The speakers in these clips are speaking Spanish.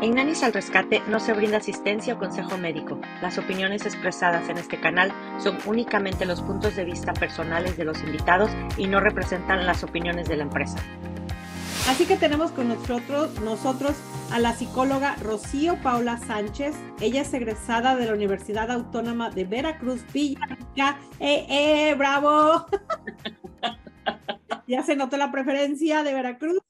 En Nanis al Rescate no se brinda asistencia o consejo médico. Las opiniones expresadas en este canal son únicamente los puntos de vista personales de los invitados y no representan las opiniones de la empresa. Así que tenemos con nosotros, nosotros a la psicóloga Rocío Paula Sánchez. Ella es egresada de la Universidad Autónoma de Veracruz, Villarrica. ¡Eh, eh, bravo! ya se notó la preferencia de Veracruz.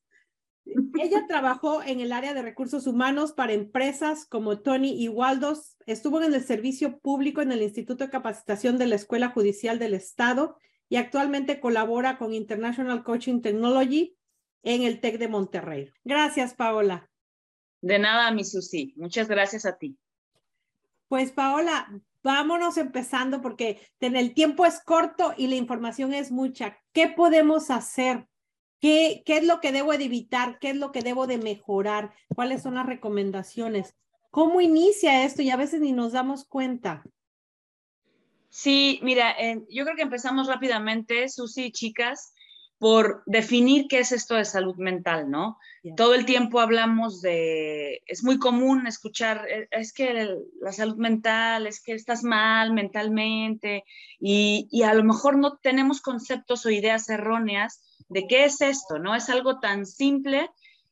Ella trabajó en el área de recursos humanos para empresas como Tony y Waldos. Estuvo en el servicio público en el Instituto de Capacitación de la Escuela Judicial del Estado y actualmente colabora con International Coaching Technology en el TEC de Monterrey. Gracias, Paola. De nada, mi Susi. Muchas gracias a ti. Pues, Paola, vámonos empezando porque el tiempo es corto y la información es mucha. ¿Qué podemos hacer ¿Qué, ¿Qué es lo que debo de evitar? ¿Qué es lo que debo de mejorar? ¿Cuáles son las recomendaciones? ¿Cómo inicia esto? Y a veces ni nos damos cuenta. Sí, mira, yo creo que empezamos rápidamente, Susi, chicas, por definir qué es esto de salud mental, ¿no? Todo el tiempo hablamos de, es muy común escuchar, eh, es que la salud mental, es que estás mal mentalmente y, y a lo mejor no tenemos conceptos o ideas erróneas de qué es esto, ¿no? Es algo tan simple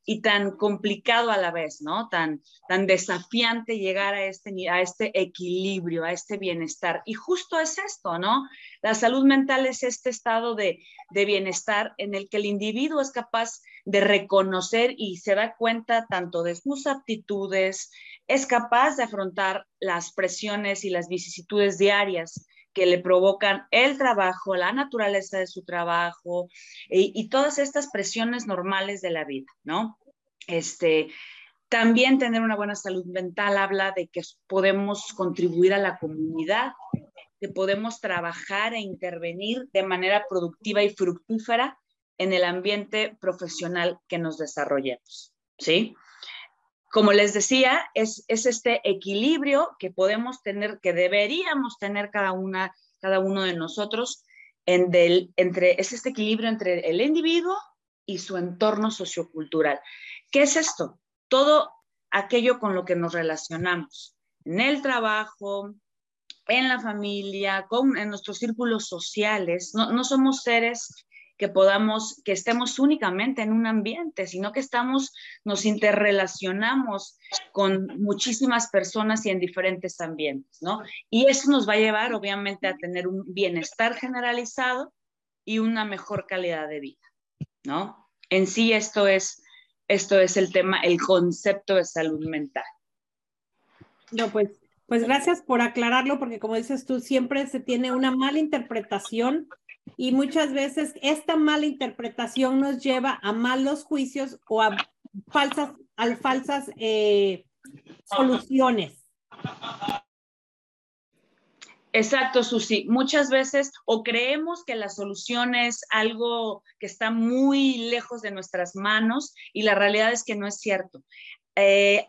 y tan complicado a la vez, ¿no? Tan, tan desafiante llegar a este, a este equilibrio, a este bienestar. Y justo es esto, ¿no? La salud mental es este estado de, de bienestar en el que el individuo es capaz de reconocer y se da cuenta tanto de sus aptitudes, es capaz de afrontar las presiones y las vicisitudes diarias que le provocan el trabajo, la naturaleza de su trabajo y, todas estas presiones normales de la vida, ¿no? Este, también tener una buena salud mental habla de que podemos contribuir a la comunidad, que podemos trabajar e intervenir de manera productiva y fructífera en el ambiente profesional que nos desarrollemos, ¿sí? Como les decía, es, este equilibrio que podemos tener, que deberíamos tener cada, una, cada uno de nosotros, en del, entre, es este equilibrio entre el individuo y su entorno sociocultural. ¿Qué es esto? Todo aquello con lo que nos relacionamos, en el trabajo, en la familia, con, en nuestros círculos sociales. No, no somos seres que podamos, que estemos únicamente en un ambiente, sino que estamos, nos interrelacionamos con muchísimas personas y en diferentes ambientes, ¿no? Y eso nos va a llevar, obviamente, a tener un bienestar generalizado y una mejor calidad de vida, ¿no? En sí, esto es, esto es el tema, el concepto de salud mental. No, pues, pues gracias por aclararlo, porque como dices tú, siempre se tiene una mala interpretación y muchas veces esta mala interpretación nos lleva a malos juicios o a falsas, a falsas eh, soluciones. Exacto, Susi. Muchas veces o creemos que la solución es algo que está muy lejos de nuestras manos y la realidad es que no es cierto. Eh,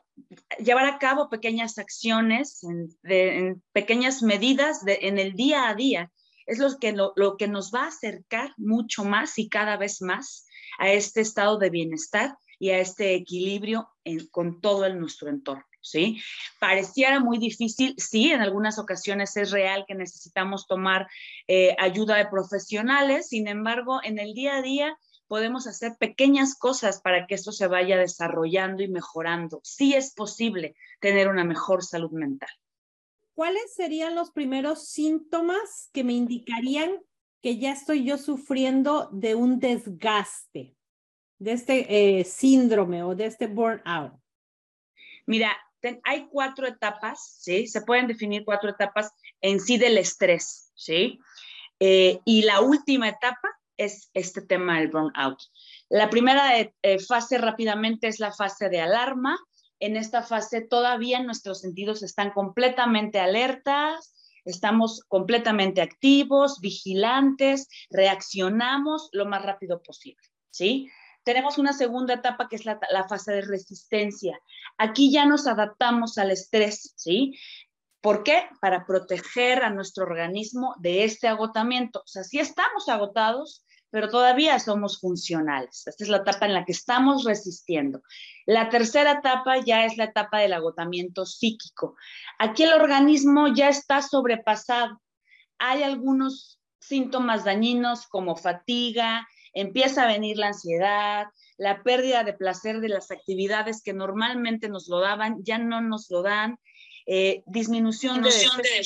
llevar a cabo pequeñas acciones, en, pequeñas medidas en el día a día, es lo que, lo, que nos va a acercar mucho más y cada vez más a este estado de bienestar y a este equilibrio con todo el, nuestro entorno. ¿Sí? Pareciera muy difícil, sí, en algunas ocasiones es real que necesitamos tomar eh, ayuda de profesionales, sin embargo, en el día a día podemos hacer pequeñas cosas para que esto se vaya desarrollando y mejorando. Sí es posible tener una mejor salud mental. ¿Cuáles serían los primeros síntomas que me indicarían que ya estoy yo sufriendo de un desgaste, de este eh, síndrome o de este burnout? Mira, hay cuatro etapas, ¿sí? Se pueden definir cuatro etapas en sí del estrés, ¿sí? Eh, y la última etapa es este tema del burnout. La primera eh, fase rápidamente es la fase de alarma, en esta fase todavía nuestros sentidos están completamente alertas, estamos completamente activos, vigilantes, reaccionamos lo más rápido posible, ¿sí? Tenemos una segunda etapa que es la, fase de resistencia. Aquí ya nos adaptamos al estrés, ¿sí? ¿Por qué? Para proteger a nuestro organismo de este agotamiento. O sea, si estamos agotados, pero todavía somos funcionales. Esta es la etapa en la que estamos resistiendo. La tercera etapa ya es la etapa del agotamiento psíquico. Aquí el organismo ya está sobrepasado. Hay algunos síntomas dañinos como fatiga, empieza a venir la ansiedad, la pérdida de placer de las actividades que normalmente nos lo daban, ya no nos lo dan, eh, disminución, de, de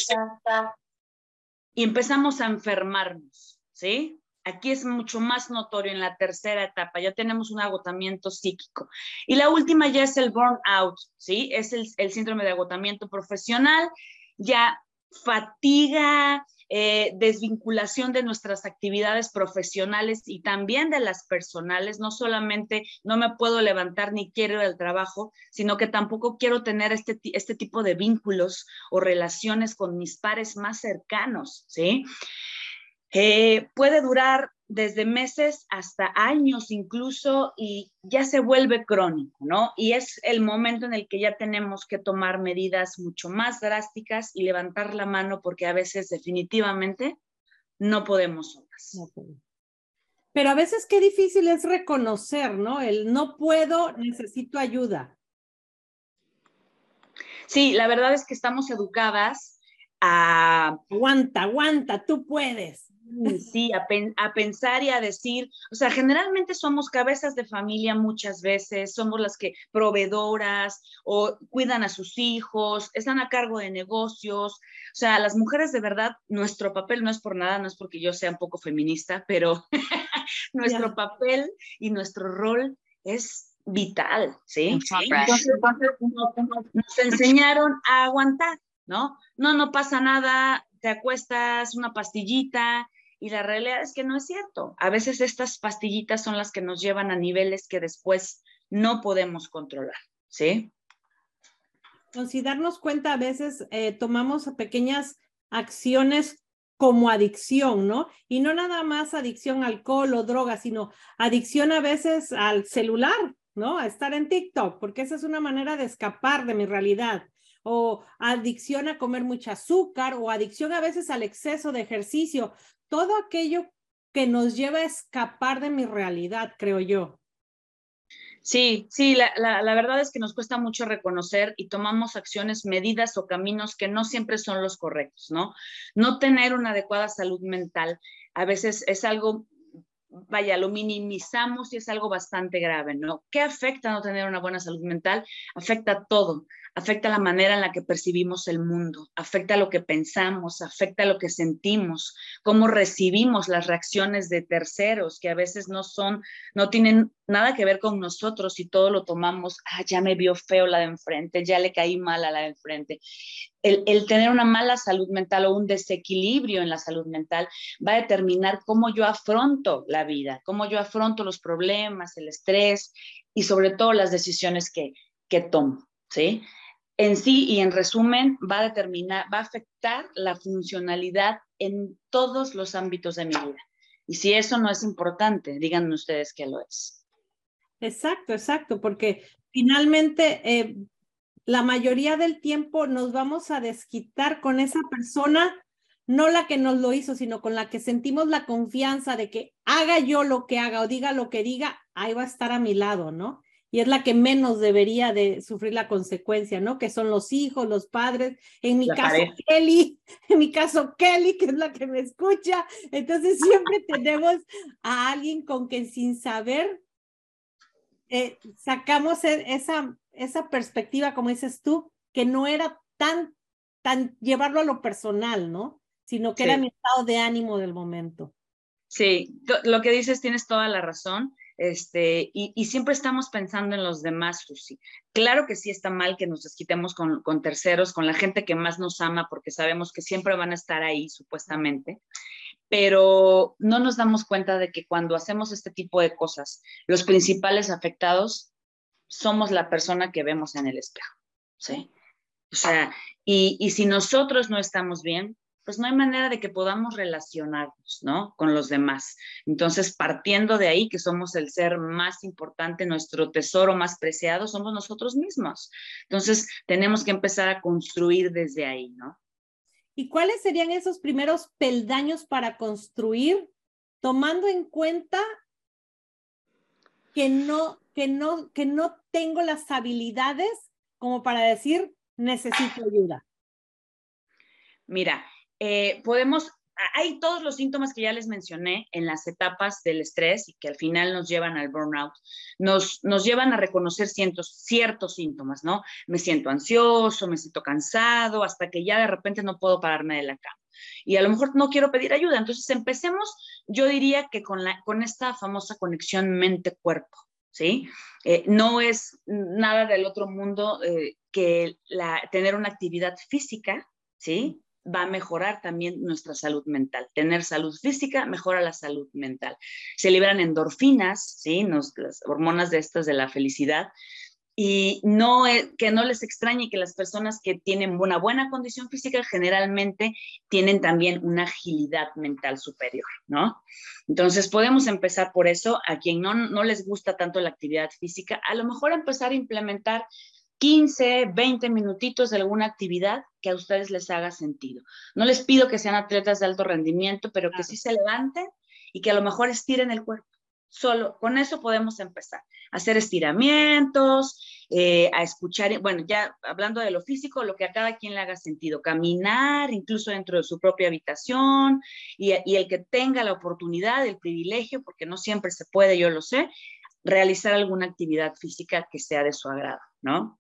y empezamos a enfermarnos, ¿sí? Aquí es mucho más notorio en la tercera etapa, ya tenemos un agotamiento psíquico. Y la última ya es el burnout, ¿sí? Es el, síndrome de agotamiento profesional, ya fatiga, eh, desvinculación de nuestras actividades profesionales y también de las personales. No solamente no me puedo levantar ni quiero ir trabajo, sino que tampoco quiero tener este, este tipo de vínculos o relaciones con mis pares más cercanos, ¿sí? Eh, puede durar desde meses hasta años incluso y ya se vuelve crónico, ¿no? Y es el momento en el que ya tenemos que tomar medidas mucho más drásticas y levantar la mano porque a veces definitivamente no podemos solas. Pero a veces qué difícil es reconocer, ¿no? El no puedo, necesito ayuda. Sí, la verdad es que estamos educadas a... Aguanta, aguanta, tú puedes. Sí, a, pensar y a decir, o sea, generalmente somos cabezas de familia muchas veces, somos las que proveedoras o cuidan a sus hijos, están a cargo de negocios, o sea, las mujeres de verdad, nuestro papel no es por nada, no es porque yo sea un poco feminista, pero nuestro papel y nuestro rol es vital, ¿sí? Entonces, nos enseñaron a aguantar, ¿no? No, no pasa nada, te acuestas una pastillita, y la realidad es que no es cierto. A veces estas pastillitas son las que nos llevan a niveles que después no podemos controlar, ¿sí? si darnos cuenta, a veces eh, tomamos pequeñas acciones como adicción, ¿no? Y no nada más adicción al alcohol o droga, sino adicción a veces al celular, ¿no? A estar en TikTok, porque esa es una manera de escapar de mi realidad. O adicción a comer mucho azúcar o adicción a veces al exceso de ejercicio todo aquello que nos lleva a escapar de mi realidad, creo yo. Sí, sí, la, la, verdad es que nos cuesta mucho reconocer y tomamos acciones, medidas o caminos que no siempre son los correctos, ¿no? No tener una adecuada salud mental a veces es algo, vaya, lo minimizamos y es algo bastante grave, ¿no? ¿Qué afecta no tener una buena salud mental? Afecta todo, afecta la manera en la que percibimos el mundo, afecta lo que pensamos, afecta lo que sentimos, cómo recibimos las reacciones de terceros que a veces no son, no tienen nada que ver con nosotros y todo lo tomamos, ah, ya me vio feo la de enfrente, ya le caí mal a la de enfrente. El, tener una mala salud mental o un desequilibrio en la salud mental va a determinar cómo yo afronto la vida, cómo yo afronto los problemas, el estrés y sobre todo las decisiones que, que tomo, ¿sí? En sí y en resumen va a determinar, va a afectar la funcionalidad en todos los ámbitos de mi vida. Y si eso no es importante, díganme ustedes que lo es. Exacto, exacto, porque finalmente eh, la mayoría del tiempo nos vamos a desquitar con esa persona, no la que nos lo hizo, sino con la que sentimos la confianza de que haga yo lo que haga o diga lo que diga, ahí va a estar a mi lado, ¿no? Y es la que menos debería de sufrir la consecuencia, ¿no? Que son los hijos, los padres, en mi caso Kelly, en mi caso Kelly, que es la que me escucha. Entonces siempre tenemos a alguien con quien sin saber eh, sacamos e, esa, esa perspectiva, como dices tú, que no era tan, tan llevarlo a lo personal, ¿no? Sino que era mi estado de ánimo del momento. Sí, lo que dices tienes toda la razón. Este, y, siempre estamos pensando en los demás, Susi. Claro que sí está mal que nos desquitemos con, terceros, con la gente que más nos ama, porque sabemos que siempre van a estar ahí, supuestamente, pero no nos damos cuenta de que cuando hacemos este tipo de cosas, los principales afectados somos la persona que vemos en el espejo, ¿sí? O sea, y si nosotros no estamos bien, pues no hay manera de que podamos relacionarnos, ¿no? Con los demás. Entonces, partiendo de ahí, que somos el ser más importante, nuestro tesoro más preciado, somos nosotros mismos. Entonces, tenemos que empezar a construir desde ahí, ¿no? ¿Y cuáles serían esos primeros peldaños para construir tomando en cuenta que no, que no, que no tengo las habilidades como para decir necesito ayuda? Mira, eh, podemos hay todos los síntomas que ya les mencioné en las etapas del estrés y que al final nos llevan al burnout, nos, nos llevan a reconocer ciertos, ciertos síntomas, ¿no? Me siento ansioso, me siento cansado, hasta que ya de repente no puedo pararme de la cama. Y a lo mejor no quiero pedir ayuda. Entonces empecemos, yo diría que con, la, con esta famosa conexión mente-cuerpo, ¿sí? Eh, no es nada del otro mundo eh, que la, tener una actividad física, ¿sí? Va a mejorar también nuestra salud mental. Tener salud física mejora la salud mental. Se liberan endorfinas, ¿sí? las hormonas de estas de la felicidad. Y no, que no les extrañe que las personas que tienen una buena condición física generalmente tienen también una agilidad mental superior, ¿no? Entonces podemos empezar por eso. A quien no, no les gusta tanto la actividad física, a lo mejor empezar a implementar 15, 20 minutitos de alguna actividad que a ustedes les haga sentido. No les pido que sean atletas de alto rendimiento, pero que sí se levanten y que a lo mejor estiren el cuerpo. Solo con eso podemos empezar. A hacer estiramientos, eh, a escuchar, bueno, ya hablando de lo físico, lo que a cada quien le haga sentido. Caminar, incluso dentro de su propia habitación, y, y el que tenga la oportunidad, el privilegio, porque no siempre se puede, yo lo sé, realizar alguna actividad física que sea de su agrado, ¿no?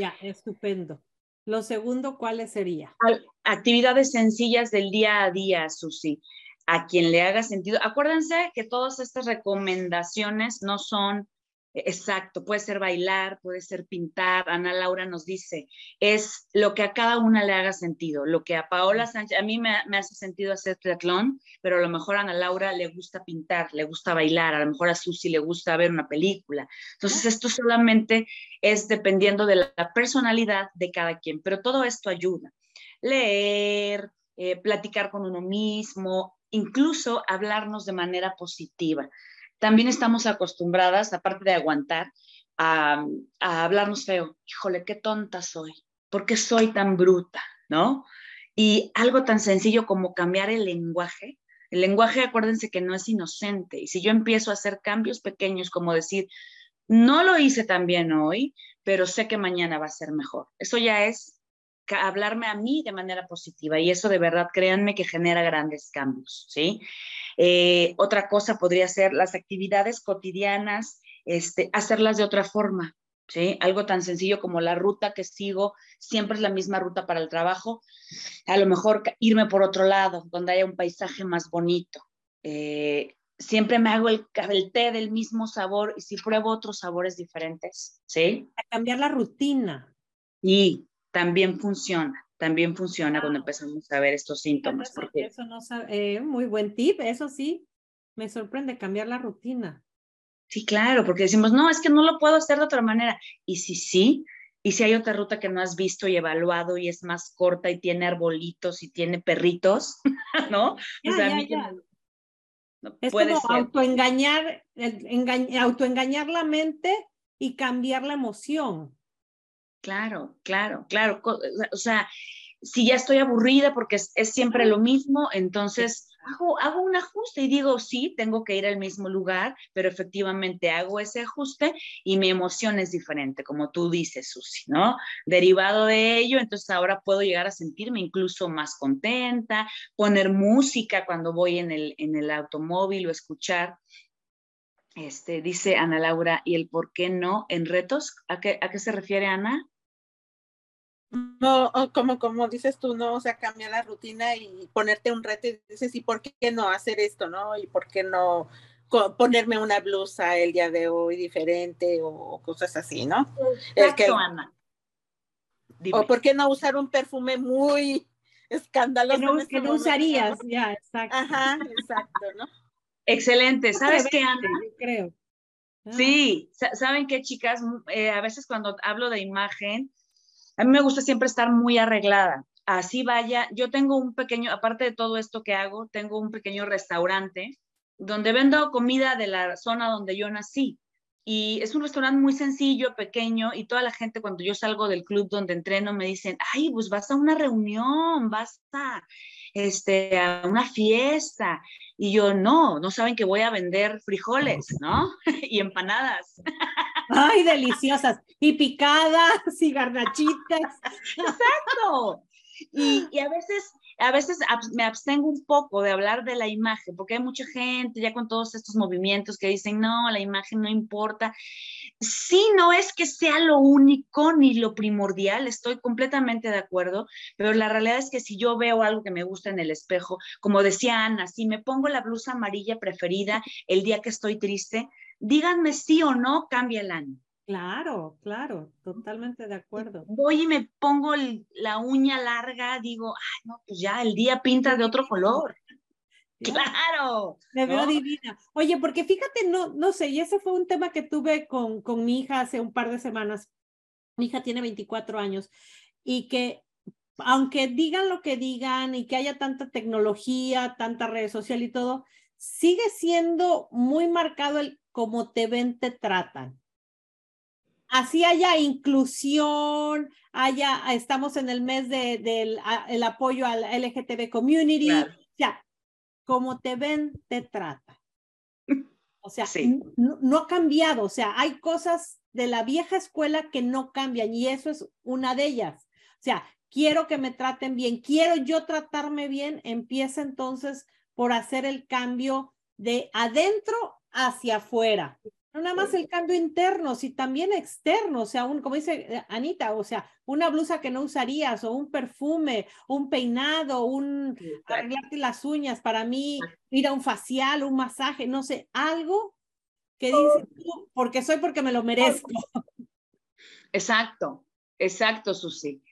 Ya, estupendo. Lo segundo, ¿cuáles sería? Actividades sencillas del día a día, Susi. A quien le haga sentido. Acuérdense que todas estas recomendaciones no son Exacto, puede ser bailar, puede ser pintar. Ana Laura nos dice, es lo que a cada una le haga sentido. Lo que a Paola Sánchez, a mí me, hace sentido hacer triatlón, pero a lo mejor a Ana Laura le gusta pintar, le gusta bailar, a lo mejor a Susi le gusta ver una película. Entonces, esto solamente es dependiendo de la personalidad de cada quien, pero todo esto ayuda. Leer, eh, platicar con uno mismo, incluso hablarnos de manera positiva también estamos acostumbradas, aparte de aguantar, a, hablarnos feo. Híjole, qué tonta soy. ¿Por qué soy tan bruta? ¿No? Y algo tan sencillo como cambiar el lenguaje. El lenguaje, acuérdense que no es inocente. Y si yo empiezo a hacer cambios pequeños, como decir, no lo hice tan bien hoy, pero sé que mañana va a ser mejor. Eso ya es hablarme a mí de manera positiva y eso de verdad, créanme que genera grandes cambios, ¿sí? Eh, otra cosa podría ser las actividades cotidianas, este, hacerlas de otra forma, ¿sí? Algo tan sencillo como la ruta que sigo, siempre es la misma ruta para el trabajo, a lo mejor irme por otro lado, donde haya un paisaje más bonito. Eh, siempre me hago el, el, té del mismo sabor y si pruebo otros sabores diferentes, ¿sí? A cambiar la rutina. Y también funciona, también funciona cuando empezamos a ver estos síntomas. porque... Eso no eh, muy buen tip, eso sí, me sorprende cambiar la rutina. Sí, claro, porque decimos, no, es que no lo puedo hacer de otra manera. Y si sí, y si hay otra ruta que no has visto y evaluado y es más corta y tiene arbolitos y tiene perritos, ¿no? o sea, a mí no es como autoengañar, autoengañar la mente y cambiar la emoción. Claro, claro, claro. O sea, si ya estoy aburrida porque es, siempre lo mismo, entonces hago, hago, un ajuste y digo, sí, tengo que ir al mismo lugar, pero efectivamente hago ese ajuste y mi emoción es diferente, como tú dices, Susi, ¿no? Derivado de ello, entonces ahora puedo llegar a sentirme incluso más contenta, poner música cuando voy en el, en el automóvil o escuchar este, dice Ana Laura, ¿y el por qué no en retos? ¿A qué, a qué se refiere Ana? No, como, como dices tú, ¿no? O sea, cambiar la rutina y ponerte un reto y dices, ¿y por qué no hacer esto, no? ¿Y por qué no ponerme una blusa el día de hoy diferente o cosas así, ¿no? Exacto, Ana. O por qué no usar un perfume muy escandaloso. Que no, este usarías, ya, exacto. Ajá, exacto, ¿no? Excelente. ¿Sabes qué, Ana? Yo creo. Ah. Sí, ¿saben qué, chicas? Eh, a veces cuando hablo de imagen, a mí me gusta siempre estar muy arreglada. Así vaya, yo tengo un pequeño, aparte de todo esto que hago, tengo un pequeño restaurante donde vendo comida de la zona donde yo nací. y es un restaurante muy sencillo, pequeño, y toda la gente cuando yo salgo del club donde entreno me dicen, ay, pues vas a una reunión, vas a, este, a una fiesta. Y yo, no, no saben que voy a vender frijoles, ¿no? y empanadas. Ay, deliciosas. Y picadas y garnachitas. Exacto. Y, y, a veces a veces me abstengo un poco de hablar de la imagen, porque hay mucha gente ya con todos estos movimientos que dicen, no, la imagen no importa. Sí, no es que sea lo único ni lo primordial, estoy completamente de acuerdo, pero la realidad es que si yo veo algo que me gusta en el espejo, como decía Ana, si me pongo la blusa amarilla preferida el día que estoy triste, díganme sí o no, cambia el año. Claro, claro, totalmente de acuerdo. Voy y me pongo la uña larga, digo, ay, no, pues ya el día pinta de otro color. Claro. Me veo divina. Oye, porque fíjate, no, no sé, y ese fue un tema que tuve con, con mi hija hace un par de semanas. Mi hija tiene 24 años y que aunque digan lo que digan y que haya tanta tecnología, tanta red social y todo, sigue siendo muy marcado el cómo te ven, te tratan así haya inclusión, haya, estamos en el mes del de, el apoyo al LGTB community, ya, como te ven, te trata. O sea, no, no, ha cambiado, o sea, hay cosas de la vieja escuela que no cambian y eso es una de ellas. O sea, quiero que me traten bien, quiero yo tratarme bien, empieza entonces por hacer el cambio de adentro hacia afuera. No nada más el cambio interno, sino también externo, o sea, un, como dice eh, Anita, o sea, una blusa que no usarías, o un perfume, un peinado, un arreglarte las uñas, para mí, ir a un facial, un masaje, no sé, algo que dice porque soy porque me lo merezco. Exacto, exacto, Susi.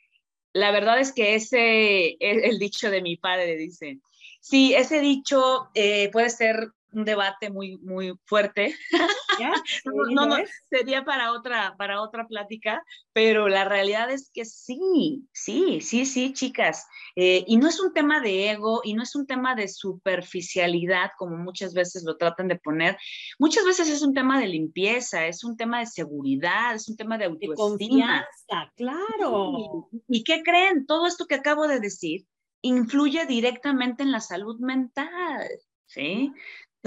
La verdad es que ese es el dicho de mi padre, dice. Sí, ese dicho eh, puede ser un debate muy, muy fuerte. no, no, sería para otra, para otra plática, pero la realidad es que sí, sí, sí, sí, chicas. Eh, y no es un tema de ego y no es un tema de superficialidad, como muchas veces lo tratan de poner. Muchas veces es un tema de limpieza, es un tema de seguridad, es un tema de autoestima. claro. ¿Y qué creen? Todo esto que acabo de decir influye directamente en la salud mental. ¿sí?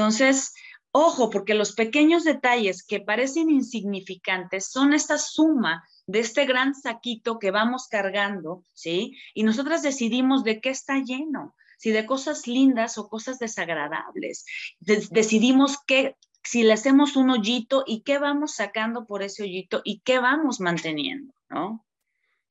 Entonces, ojo, porque los pequeños detalles que parecen insignificantes son esta suma de este gran saquito que vamos cargando, ¿sí? Y nosotras decidimos de qué está lleno, si de cosas lindas o cosas desagradables. decidimos qué, si le hacemos un hoyito y qué vamos sacando por ese hoyito y qué vamos manteniendo, ¿no?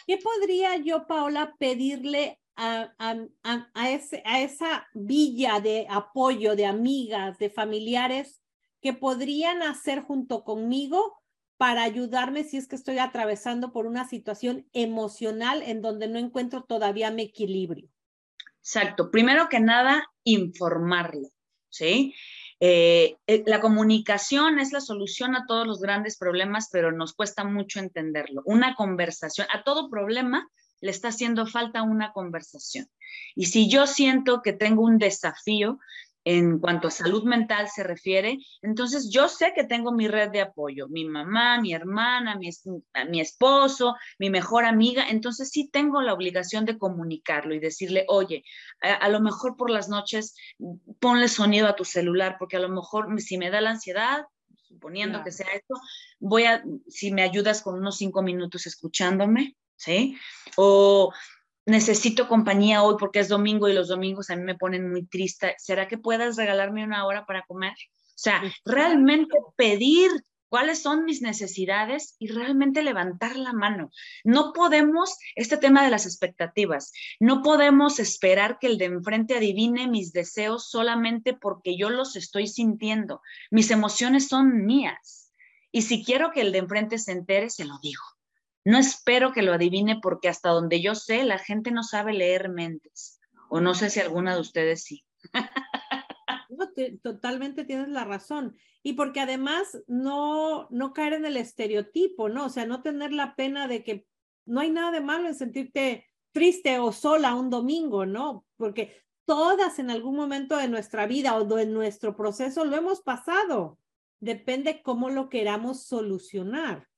¿Qué podría yo, Paola, pedirle a, a, ese, a esa villa de apoyo, de amigas, de familiares que podrían hacer junto conmigo para ayudarme si es que estoy atravesando por una situación emocional en donde no encuentro todavía mi equilibrio. Exacto. Primero que nada, informarlo, ¿sí? Eh, eh, la comunicación es la solución a todos los grandes problemas, pero nos cuesta mucho entenderlo. Una conversación, a todo problema le está haciendo falta una conversación. Y si yo siento que tengo un desafío en cuanto a salud mental se refiere, entonces yo sé que tengo mi red de apoyo, mi mamá, mi hermana, mi, mi esposo, mi mejor amiga, entonces sí tengo la obligación de comunicarlo y decirle, oye, a, lo mejor por las noches ponle sonido a tu celular, porque a lo mejor si me da la ansiedad, suponiendo que sea esto, voy a, si me ayudas con unos cinco minutos escuchándome, ¿sí? O necesito compañía hoy porque es domingo y los domingos a mí me ponen muy triste. ¿Será que puedas regalarme una hora para comer? O sea, realmente pedir cuáles son mis necesidades y realmente levantar la mano. No podemos, este tema de las expectativas, no podemos esperar que el de enfrente adivine mis deseos solamente porque yo los estoy sintiendo. Mis emociones son mías. Y si quiero que el de enfrente se entere, se lo digo. No espero que lo adivine porque hasta donde yo sé, la gente no sabe leer mentes. O no sé si alguna de ustedes sí. totalmente tienes la razón. Y porque además no, no caer en el estereotipo, ¿no? O sea, no tener la pena de que no hay nada de malo en sentirte triste o sola un domingo, ¿no? Porque todas en algún momento de nuestra vida o de nuestro proceso lo hemos pasado. depende cómo lo queramos solucionar.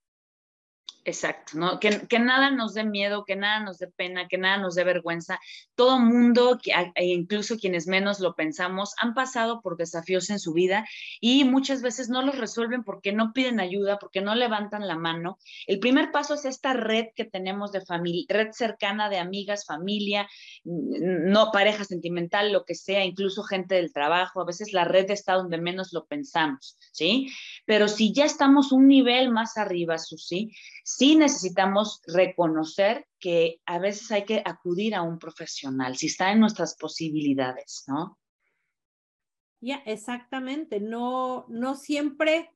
Exacto, ¿no? Que, que, nada nos dé miedo, que nada nos dé pena, que nada nos dé vergüenza. Todo mundo, e incluso quienes menos lo pensamos, han pasado por desafíos en su vida y muchas veces no los resuelven porque no piden ayuda, porque no levantan la mano. El primer paso es esta red que tenemos de familia, red cercana de amigas, familia, no pareja sentimental, lo que sea, incluso gente del trabajo. A veces la red está donde menos lo pensamos, ¿sí? Pero si ya estamos un nivel más arriba, Susi, sí necesitamos reconocer que a veces hay que acudir a un profesional, si está en nuestras posibilidades, ¿no? Ya, exactamente. No, no siempre,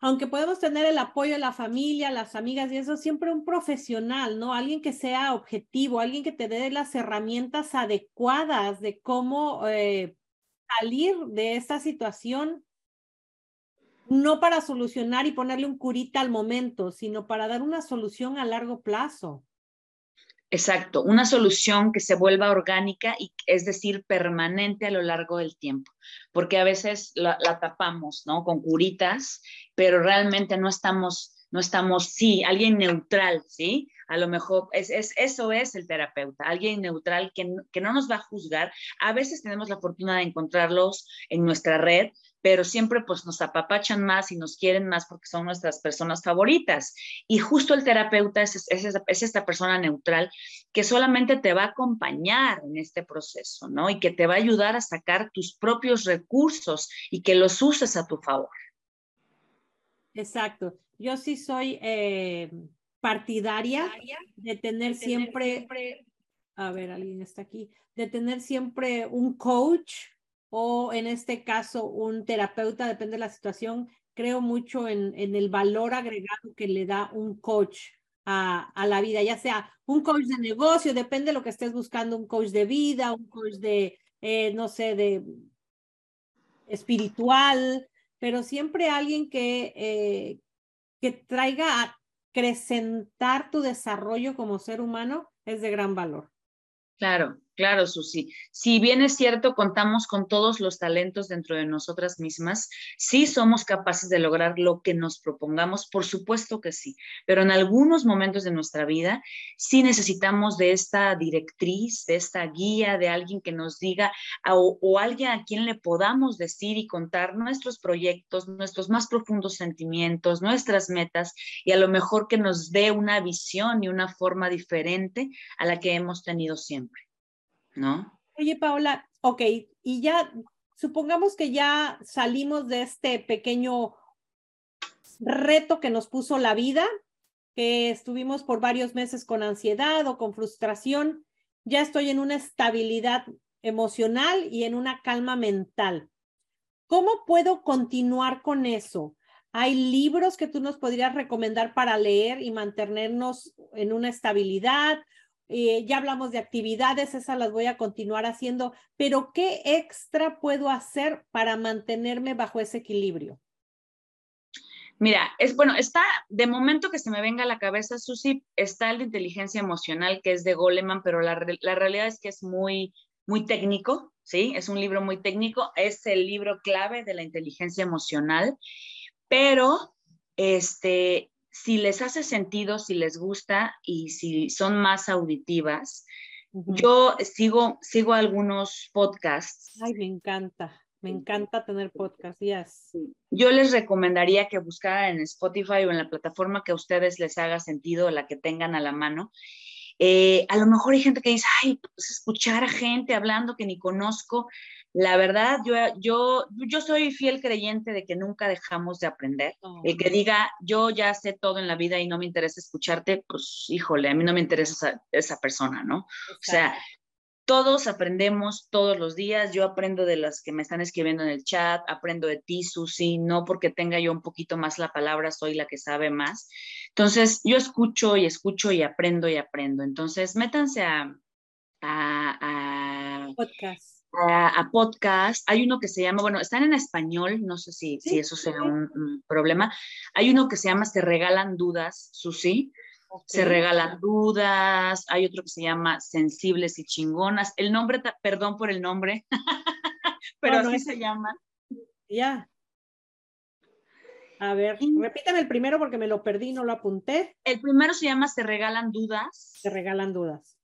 aunque podemos tener el apoyo de la familia, las amigas y eso, siempre un profesional, ¿no? Alguien que sea objetivo, alguien que te dé las herramientas adecuadas de cómo eh, salir de esta situación no para solucionar y ponerle un curita al momento, sino para dar una solución a largo plazo. Exacto, una solución que se vuelva orgánica y es decir, permanente a lo largo del tiempo, porque a veces la, tapamos, ¿no? Con curitas, pero realmente no estamos, no estamos, sí, alguien neutral, ¿sí? A lo mejor es, es, eso es el terapeuta, alguien neutral que, que no nos va a juzgar. A veces tenemos la fortuna de encontrarlos en nuestra red, pero siempre pues nos apapachan más y nos quieren más porque son nuestras personas favoritas. Y justo el terapeuta es, es, esta persona neutral que solamente te va a acompañar en este proceso, ¿no? Y que te va a ayudar a sacar tus propios recursos y que los uses a tu favor. Exacto. Yo sí soy eh, partidaria de tener siempre, a ver, alguien está aquí, de tener siempre un coach o en este caso un terapeuta, depende de la situación. Creo mucho en, en el valor agregado que le da un coach a, a, la vida, ya sea un coach de negocio, depende de lo que estés buscando, un coach de vida, un coach de, eh, no sé, de espiritual, pero siempre alguien que, eh, que traiga a acrecentar tu desarrollo como ser humano es de gran valor. Claro, Claro, Susi. Si bien es cierto, contamos con todos los talentos dentro de nosotras mismas, sí somos capaces de lograr lo que nos propongamos, por supuesto que sí, pero en algunos momentos de nuestra vida sí necesitamos de esta directriz, de esta guía, de alguien que nos diga o, o alguien a quien le podamos decir y contar nuestros proyectos, nuestros más profundos sentimientos, nuestras metas y a lo mejor que nos dé una visión y una forma diferente a la que hemos tenido siempre. ¿No? Oye, Paola, ok, y ya supongamos que ya salimos de este pequeño reto que nos puso la vida, que estuvimos por varios meses con ansiedad o con frustración, ya estoy en una estabilidad emocional y en una calma mental. ¿Cómo puedo continuar con eso? ¿Hay libros que tú nos podrías recomendar para leer y mantenernos en una estabilidad? Eh, ya hablamos de actividades, esas las voy a continuar haciendo, pero ¿qué extra puedo hacer para mantenerme bajo ese equilibrio? Mira, es bueno, está de momento que se me venga a la cabeza, Susi, está el de inteligencia emocional, que es de Goleman, pero la, la realidad es que es muy, muy técnico, ¿sí? Es un libro muy técnico, es el libro clave de la inteligencia emocional, pero este, si les hace sentido, si les gusta y si son más auditivas, yo sigo, sigo algunos podcasts. Ay, me encanta. Me encanta tener podcasts, yes. Yo les recomendaría que buscaran en Spotify o en la plataforma que a ustedes les haga sentido, la que tengan a la mano. Eh, a lo mejor hay gente que dice, ay, pues escuchar a gente hablando que ni conozco. La verdad, yo, yo, yo soy fiel creyente de que nunca dejamos de aprender. El que diga, yo ya sé todo en la vida y no me interesa escucharte, pues híjole, a mí no me interesa esa, persona, ¿no? O sea, todos aprendemos todos los días. Yo aprendo de las que me están escribiendo en el chat, aprendo de ti, Susi, no porque tenga yo un poquito más la palabra, soy la que sabe más. Entonces, yo escucho y escucho y aprendo y aprendo. Entonces, métanse a, a, a podcast a, podcast. Hay uno que se llama, bueno, están en español, no sé si, si eso sea un, problema. Hay uno que se llama Se regalan dudas, Susi. Se regalan dudas. Hay otro que se llama Sensibles y chingonas. El nombre, perdón por el nombre, pero así se llama. Ya. A ver, repítame el primero porque me lo perdí, no lo apunté. El primero se llama Se regalan dudas. Se regalan dudas.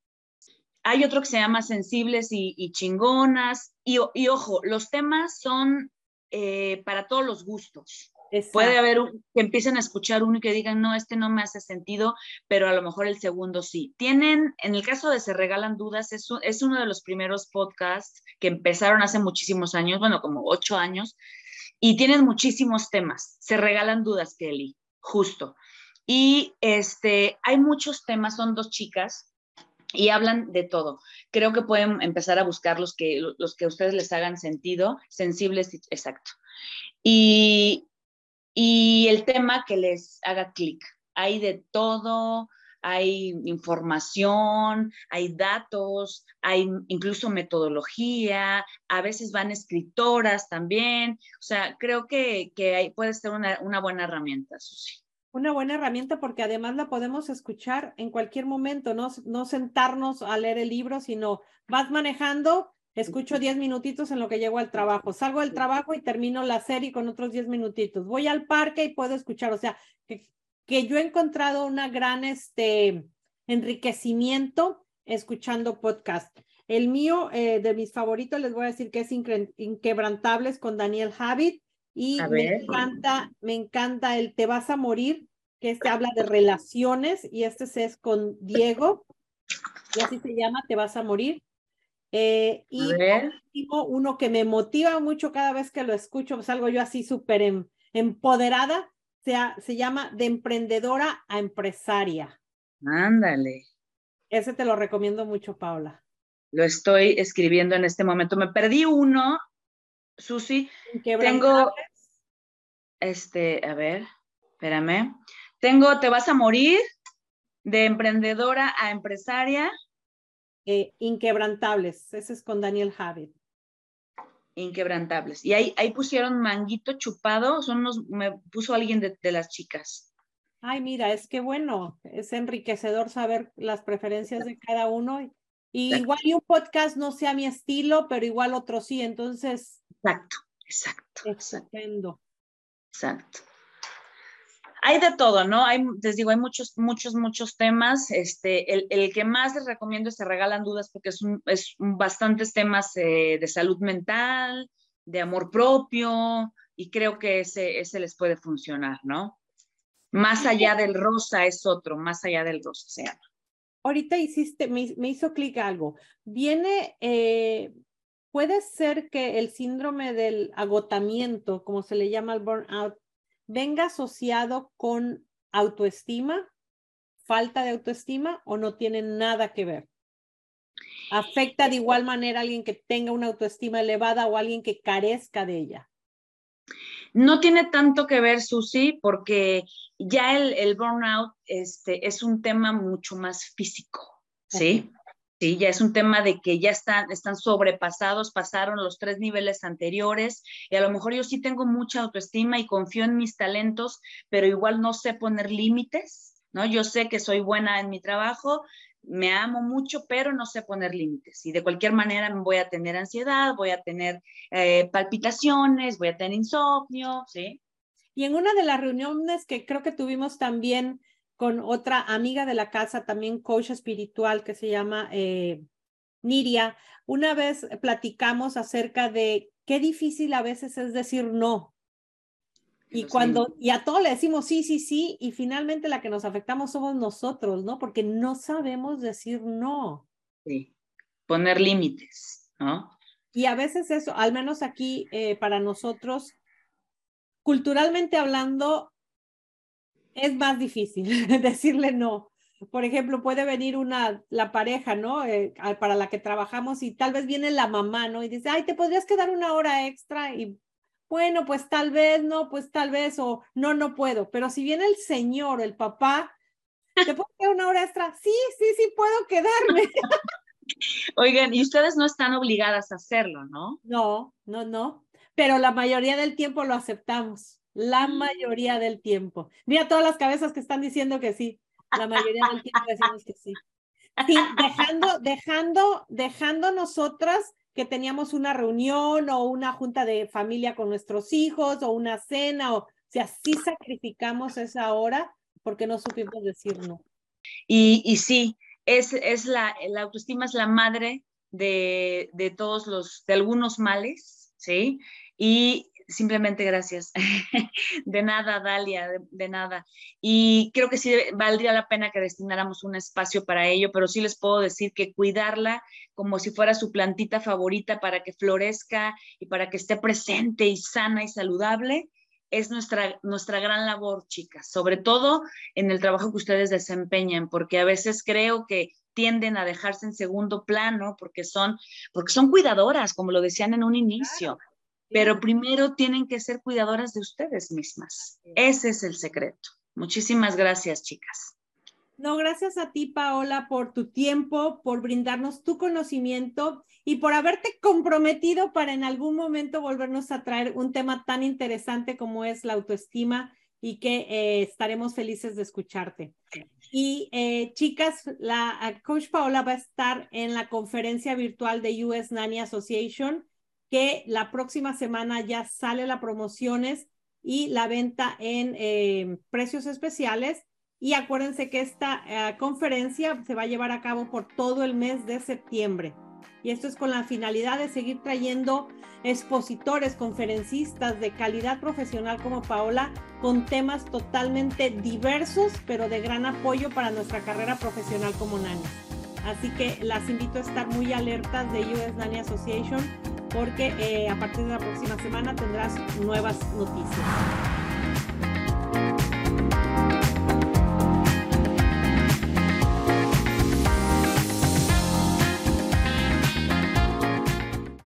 Hay otro que se llama Sensibles y, chingonas. Y, ojo, los temas son eh, para todos los gustos. Puede haber que empiecen a escuchar uno y que digan, no, este no me hace sentido, pero a lo mejor el segundo sí. Tienen, en el caso de Se Regalan Dudas, es, es uno de los primeros podcasts que empezaron hace muchísimos años, bueno, como ocho años, y tienen muchísimos temas. Se regalan dudas, Kelly, justo. Y este, hay muchos temas, son dos chicas y hablan de todo. Creo que pueden empezar a buscar los que, los que a ustedes les hagan sentido, sensibles, exacto. Y, y el tema que les haga clic. Hay de todo, hay información, hay datos, hay incluso metodología, a veces van escritoras también. O sea, creo que, que puede ser una, una buena herramienta, Susi una buena herramienta porque además la podemos escuchar en cualquier momento, no, no sentarnos a leer el libro, sino vas manejando escucho 10 minutitos en lo que llego al trabajo, salgo del trabajo y termino la serie con otros 10 minutitos, voy al parque y puedo escuchar, o sea, que, que yo he encontrado una gran este, enriquecimiento escuchando podcast. El mío, eh, de mis favoritos, les voy a decir que es Inquebrantables con Daniel Javid y me encanta, me encanta el Te vas a morir, que este habla de relaciones y este es con Diego, y así se llama, Te vas a morir. Eh, y uno que me motiva mucho cada vez que lo escucho, salgo yo así súper em, empoderada, se llama De emprendedora a empresaria. Ándale. Ese te lo recomiendo mucho, Paula. Lo estoy escribiendo en este momento. Me perdí uno, Susi. Tengo, este, a ver, espérame. Tengo Te vas a morir, de emprendedora a empresaria. Eh, inquebrantables, ese es con Daniel Javid. Inquebrantables. Y ahí, ahí pusieron manguito chupado, son unos, me puso alguien de, las chicas. Ay, mira, es que bueno, es enriquecedor saber las preferencias de cada uno. Y igual y un podcast no sea mi estilo, pero igual otro sí, entonces. Exacto, exacto. Exacto. Exacto hay de todo, ¿no? Hay, les digo, hay muchos, muchos, muchos temas. Este, el, el que más les recomiendo es Se Regalan Dudas porque es, un, es bastantes temas eh, de salud mental, de amor propio, y creo que ese, ese les puede funcionar, ¿no? Más allá del rosa es otro, más allá del rosa se llama. Ahorita hiciste, me, me hizo clic algo. Viene, eh, puede ser que el síndrome del agotamiento, como se le llama al burnout, venga asociado con autoestima, falta de autoestima o no tiene nada que ver? ¿Afecta de igual manera a alguien que tenga una autoestima elevada o a alguien que carezca de ella? No tiene tanto que ver, Susi, porque ya el, el burnout este, es un tema mucho más físico, ¿sí? Sí, ya es un tema de que ya están, sobrepasados, pasaron los tres niveles anteriores y a lo mejor yo sí tengo mucha autoestima y confío en mis talentos, pero igual no sé poner límites, ¿no? Yo sé que soy buena en mi trabajo, me amo mucho, pero no sé poner límites y de cualquier manera voy a tener ansiedad, voy a tener eh, palpitaciones, voy a tener insomnio, ¿sí? Y en una de las reuniones que creo que tuvimos también con otra amiga de la casa, también coach espiritual, que se llama eh, Niria. Una vez platicamos acerca de qué difícil a veces es decir no. Y cuando, y a todos le decimos sí, sí, sí, y finalmente la que nos afectamos somos nosotros, ¿no? Porque no sabemos decir no. Sí, poner límites, ¿no? Y a veces eso, al menos aquí eh, para nosotros, culturalmente hablando, es más difícil decirle no. Por ejemplo, puede venir una, la pareja, ¿no? Eh, para la que trabajamos y tal vez viene la mamá, ¿no? Y dice, ay, ¿te podrías quedar una hora extra? Y bueno, pues tal vez, no, pues tal vez, o no, no puedo. Pero si viene el señor, el papá, ¿te puedo quedar una hora extra? Sí, sí, sí, puedo quedarme. Oigan, y ustedes no están obligadas a hacerlo, ¿no? No, no, no. Pero la mayoría del tiempo lo aceptamos la mayoría del tiempo. Mira todas las cabezas que están diciendo que sí. La mayoría del tiempo decimos que sí. Sí, dejando, dejando, dejando nosotras que teníamos una reunión o una junta de familia con nuestros hijos o una cena o si así sacrificamos esa hora porque no supimos decir no. Y, y sí, es, es la, la autoestima es la madre de, de todos los, de algunos males, ¿sí? Y simplemente gracias. de nada, Dalia, de, nada. Y creo que sí valdría la pena que destináramos un espacio para ello, pero sí les puedo decir que cuidarla como si fuera su plantita favorita para que florezca y para que esté presente y sana y saludable. Es nuestra, nuestra gran labor, chicas, sobre todo en el trabajo que ustedes desempeñan, porque a veces creo que tienden a dejarse en segundo plano porque son, porque son cuidadoras, como lo decían en un inicio pero primero tienen que ser cuidadoras de ustedes mismas. Ese es el secreto. Muchísimas gracias, chicas. No, gracias a ti, Paola, por tu tiempo, por brindarnos tu conocimiento y por haberte comprometido para en algún momento volvernos a traer un tema tan interesante como es la autoestima y que eh, estaremos felices de escucharte. Y eh, chicas, la coach Paola va a estar en la conferencia virtual de US Nanny Association que la próxima semana ya sale la promociones y la venta en eh, precios especiales. Y acuérdense que esta eh, conferencia se va a llevar a cabo por todo el mes de septiembre. Y esto es con la finalidad de seguir trayendo expositores, conferencistas de calidad profesional como Paola, con temas totalmente diversos, pero de gran apoyo para nuestra carrera profesional como nani. Así que las invito a estar muy alertas de US Nanny Association porque eh, a partir de la próxima semana tendrás nuevas noticias.